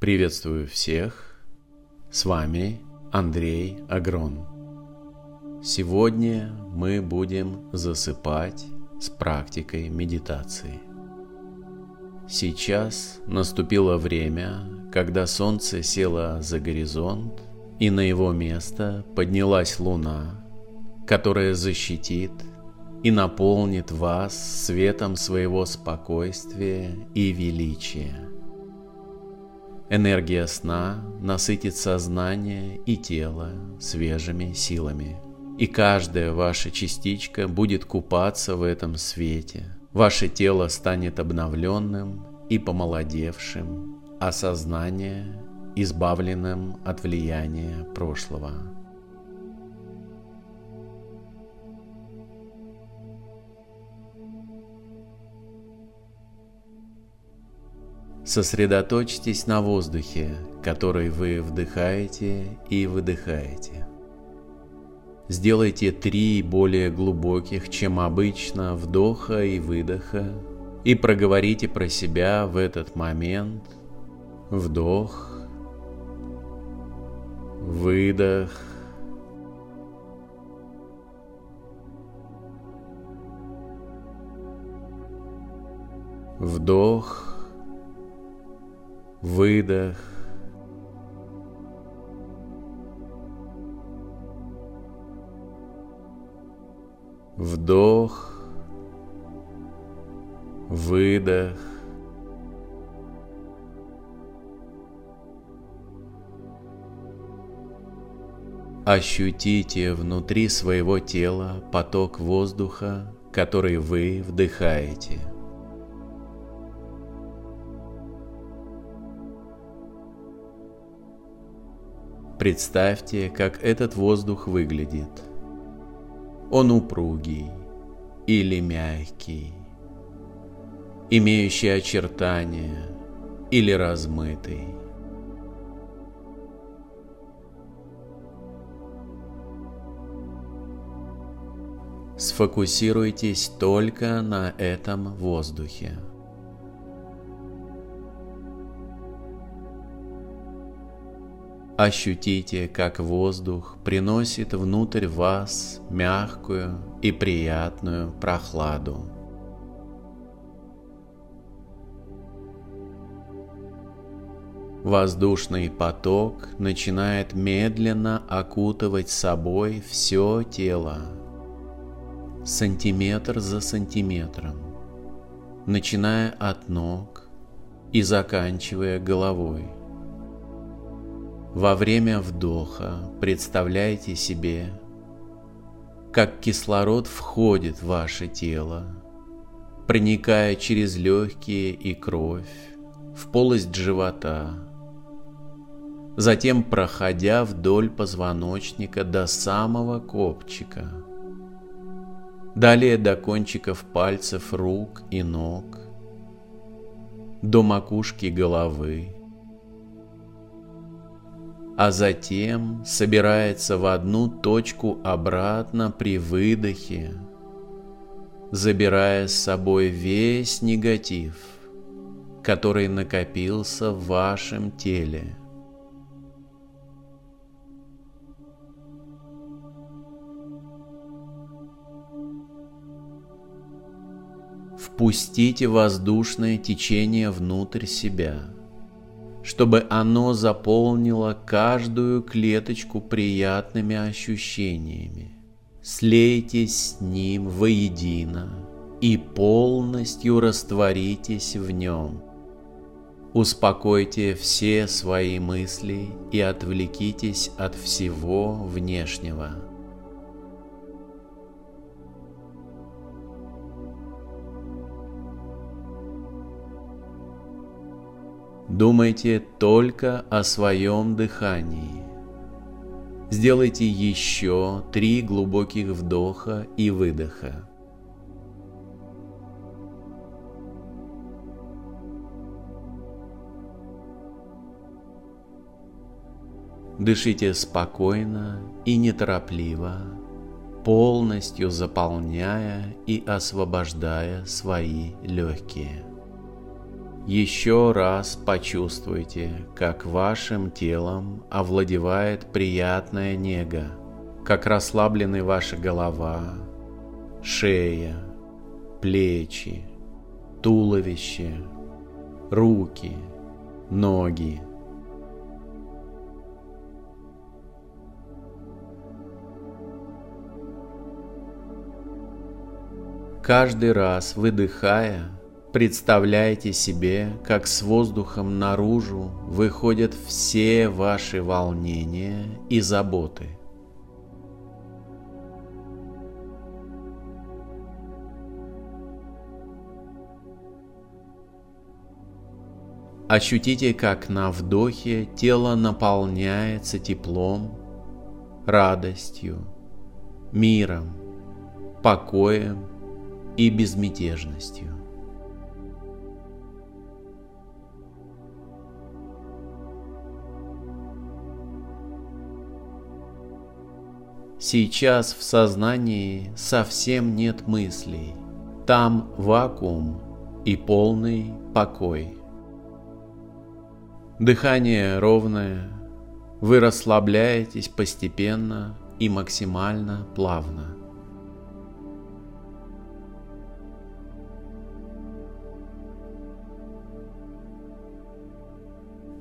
Приветствую всех. С вами Андрей Агрон. Сегодня мы будем засыпать с практикой медитации. Сейчас наступило время, когда солнце село за горизонт, и на его место поднялась луна, которая защитит и наполнит вас светом своего спокойствия и величия. Энергия сна насытит сознание и тело свежими силами, и каждая ваша частичка будет купаться в этом свете. Ваше тело станет обновленным и помолодевшим, а сознание избавленным от влияния прошлого. Сосредоточьтесь на воздухе, который вы вдыхаете и выдыхаете. Сделайте три более глубоких, чем обычно, вдоха и выдоха, и проговорите про себя в этот момент вдох, выдох, вдох, выдох. Вдох, выдох. Ощутите внутри своего тела поток воздуха, который вы вдыхаете – Представьте, как этот воздух выглядит. Он упругий или мягкий, имеющий очертания или размытый. Сфокусируйтесь только на этом воздухе. Ощутите, как воздух приносит внутрь вас мягкую и приятную прохладу. Воздушный поток начинает медленно окутывать собой все тело, сантиметр за сантиметром, начиная от ног и заканчивая головой. Во время вдоха представляйте себе, как кислород входит в ваше тело, проникая через легкие и кровь в полость живота, затем проходя вдоль позвоночника до самого копчика, далее до кончиков пальцев рук и ног, до макушки головы, а затем собирается в одну точку обратно при выдохе, забирая с собой весь негатив, который накопился в вашем теле. Впустите воздушное течение внутрь себя – чтобы оно заполнило каждую клеточку приятными ощущениями. Слейтесь с ним воедино и полностью растворитесь в нем. Успокойте все свои мысли и отвлекитесь от всего внешнего. Думайте только о своем дыхании. Сделайте еще три глубоких вдоха и выдоха. Дышите спокойно и неторопливо, полностью заполняя и освобождая свои легкие. Еще раз почувствуйте, как вашим телом овладевает приятная нега, как расслаблены ваша голова, шея, плечи, туловище, руки, ноги. Каждый раз выдыхая, представляйте себе, как с воздухом наружу выходят все ваши волнения и заботы. Ощутите, как на вдохе тело наполняется теплом, радостью, миром, покоем и безмятежностью. Сейчас в сознании совсем нет мыслей. Там вакуум и полный покой. Дыхание ровное, вы расслабляетесь постепенно и максимально плавно.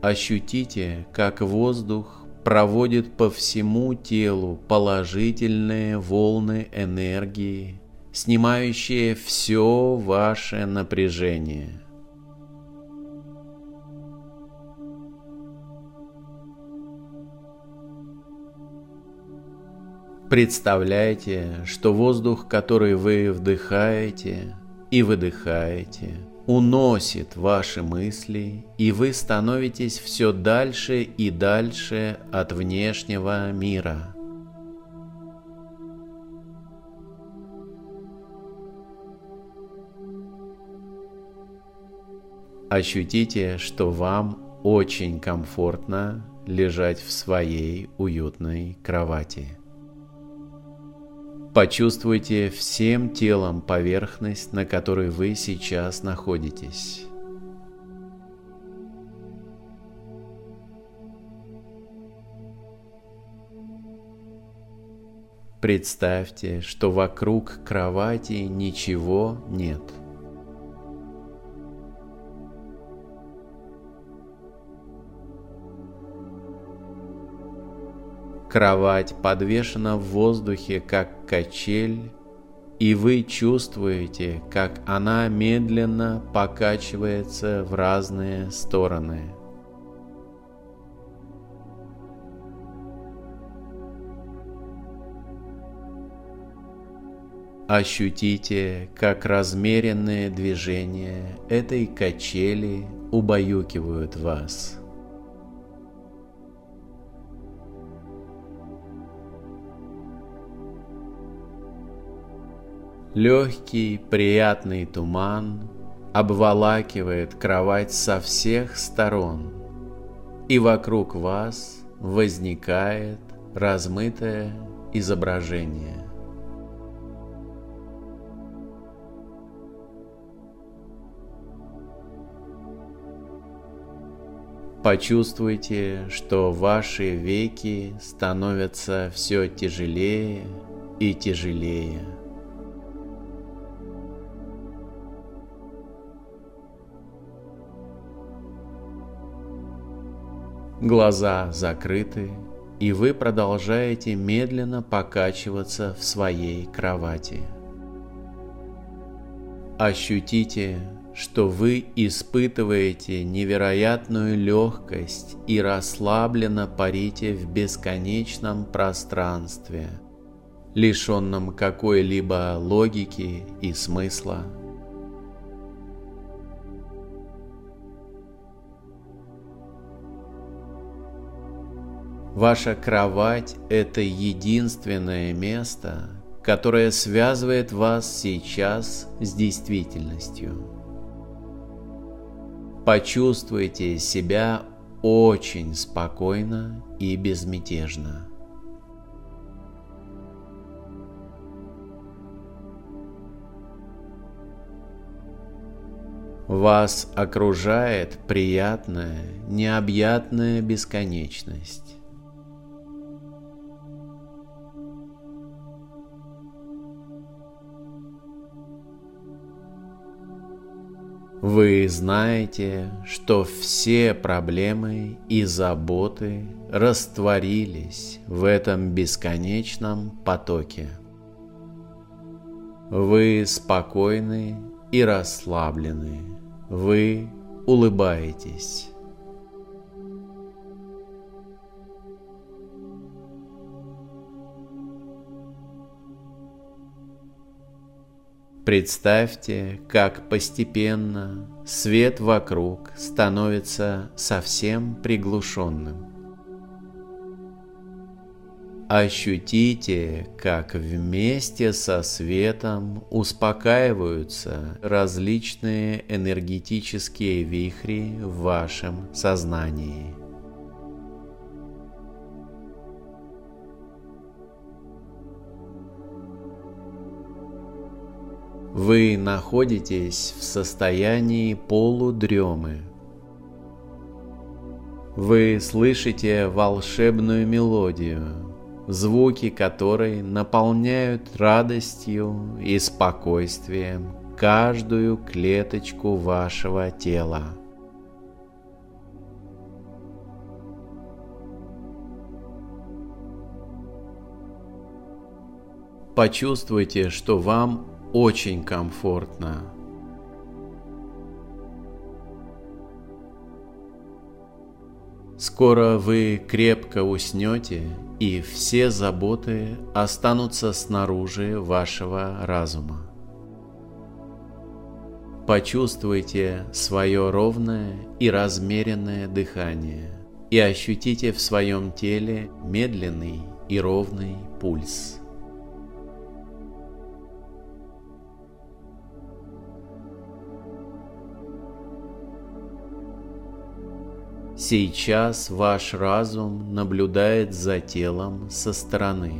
Ощутите, как воздух проводит по всему телу положительные волны энергии, снимающие все ваше напряжение – Представляйте, что воздух, который вы вдыхаете и выдыхаете, уносит ваши мысли, и вы становитесь все дальше и дальше от внешнего мира. Ощутите, что вам очень комфортно лежать в своей уютной кровати. Почувствуйте всем телом поверхность, на которой вы сейчас находитесь. Представьте, что вокруг кровати ничего нет – Кровать подвешена в воздухе, как качель, и вы чувствуете, как она медленно покачивается в разные стороны. Ощутите, как размеренные движения этой качели убаюкивают вас. Легкий, приятный туман обволакивает кровать со всех сторон, и вокруг вас возникает размытое изображение. Почувствуйте, что ваши веки становятся все тяжелее и тяжелее. Глаза закрыты, и вы продолжаете медленно покачиваться в своей кровати. Ощутите, что вы испытываете невероятную легкость и расслабленно парите в бесконечном пространстве, лишенном какой-либо логики и смысла. Ваша кровать – это единственное место, которое связывает вас сейчас с действительностью. Почувствуйте себя очень спокойно и безмятежно. Вас окружает приятная, необъятная бесконечность. Вы знаете, что все проблемы и заботы растворились в этом бесконечном потоке. Вы спокойны и расслаблены. Вы улыбаетесь. Представьте, как постепенно свет вокруг становится совсем приглушенным. Ощутите, как вместе со светом успокаиваются различные энергетические вихри в вашем сознании. Вы находитесь в состоянии полудремы. Вы слышите волшебную мелодию, звуки которой наполняют радостью и спокойствием каждую клеточку вашего тела. Почувствуйте, что вам очень комфортно. Скоро вы крепко уснете, и все заботы останутся снаружи вашего разума. Почувствуйте свое ровное и размеренное дыхание и ощутите в своем теле медленный и ровный пульс. Сейчас ваш разум наблюдает за телом со стороны.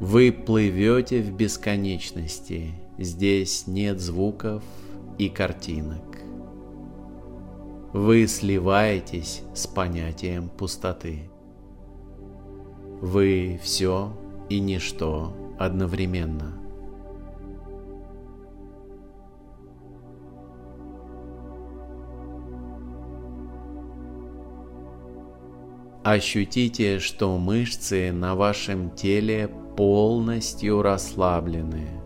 Вы плывете в бесконечности, здесь нет звуков и картинок. Вы сливаетесь с понятием пустоты. Вы все и ничто одновременно. Ощутите, что мышцы на вашем теле полностью расслаблены.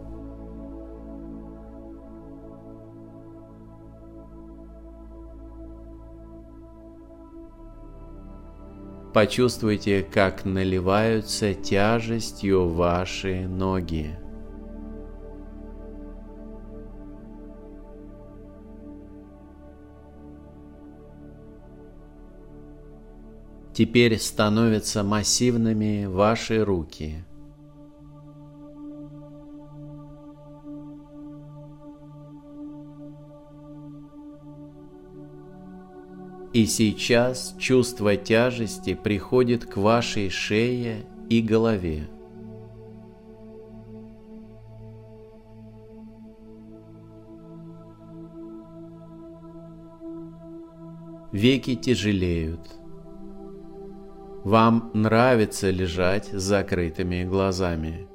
Почувствуйте, как наливаются тяжестью ваши ноги. Теперь становятся массивными ваши руки – И сейчас чувство тяжести приходит к вашей шее и голове. Веки тяжелеют. Вам нравится лежать с закрытыми глазами.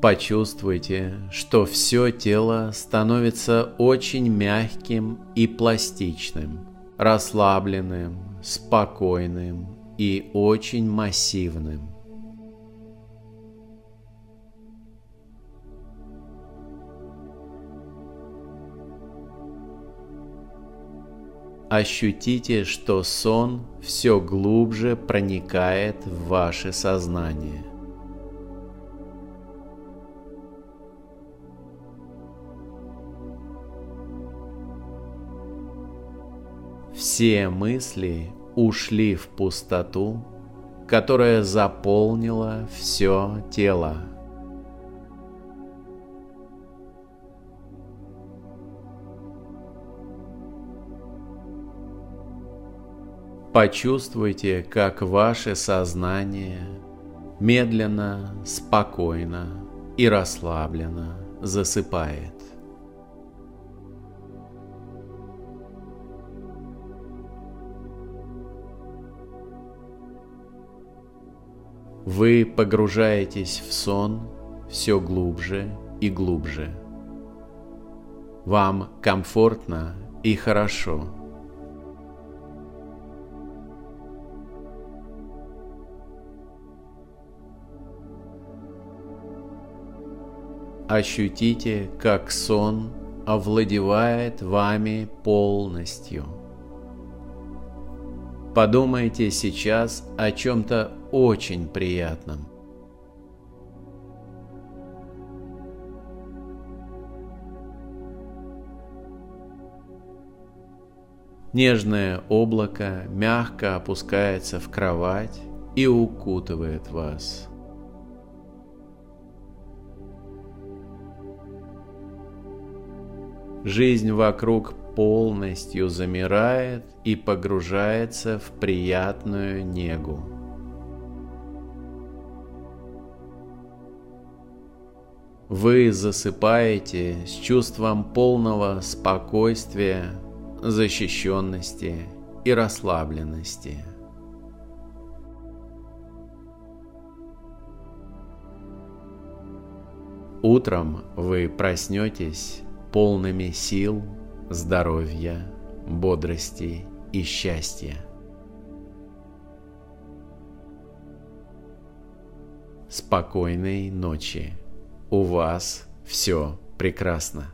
Почувствуйте, что все тело становится очень мягким и пластичным, расслабленным, спокойным и очень массивным. Ощутите, что сон все глубже проникает в ваше сознание. Все мысли ушли в пустоту, которая заполнила все тело. Почувствуйте, как ваше сознание медленно, спокойно и расслабленно засыпает. Вы погружаетесь в сон все глубже и глубже. Вам комфортно и хорошо. Ощутите, как сон овладевает вами полностью. Подумайте сейчас о чем-то очень приятном. Нежное облако мягко опускается в кровать и укутывает вас. Жизнь вокруг полностью замирает и погружается в приятную негу. Вы засыпаете с чувством полного спокойствия, защищенности и расслабленности. Утром вы проснетесь полными сил, здоровья, бодрости и счастья. Спокойной ночи. У вас все прекрасно.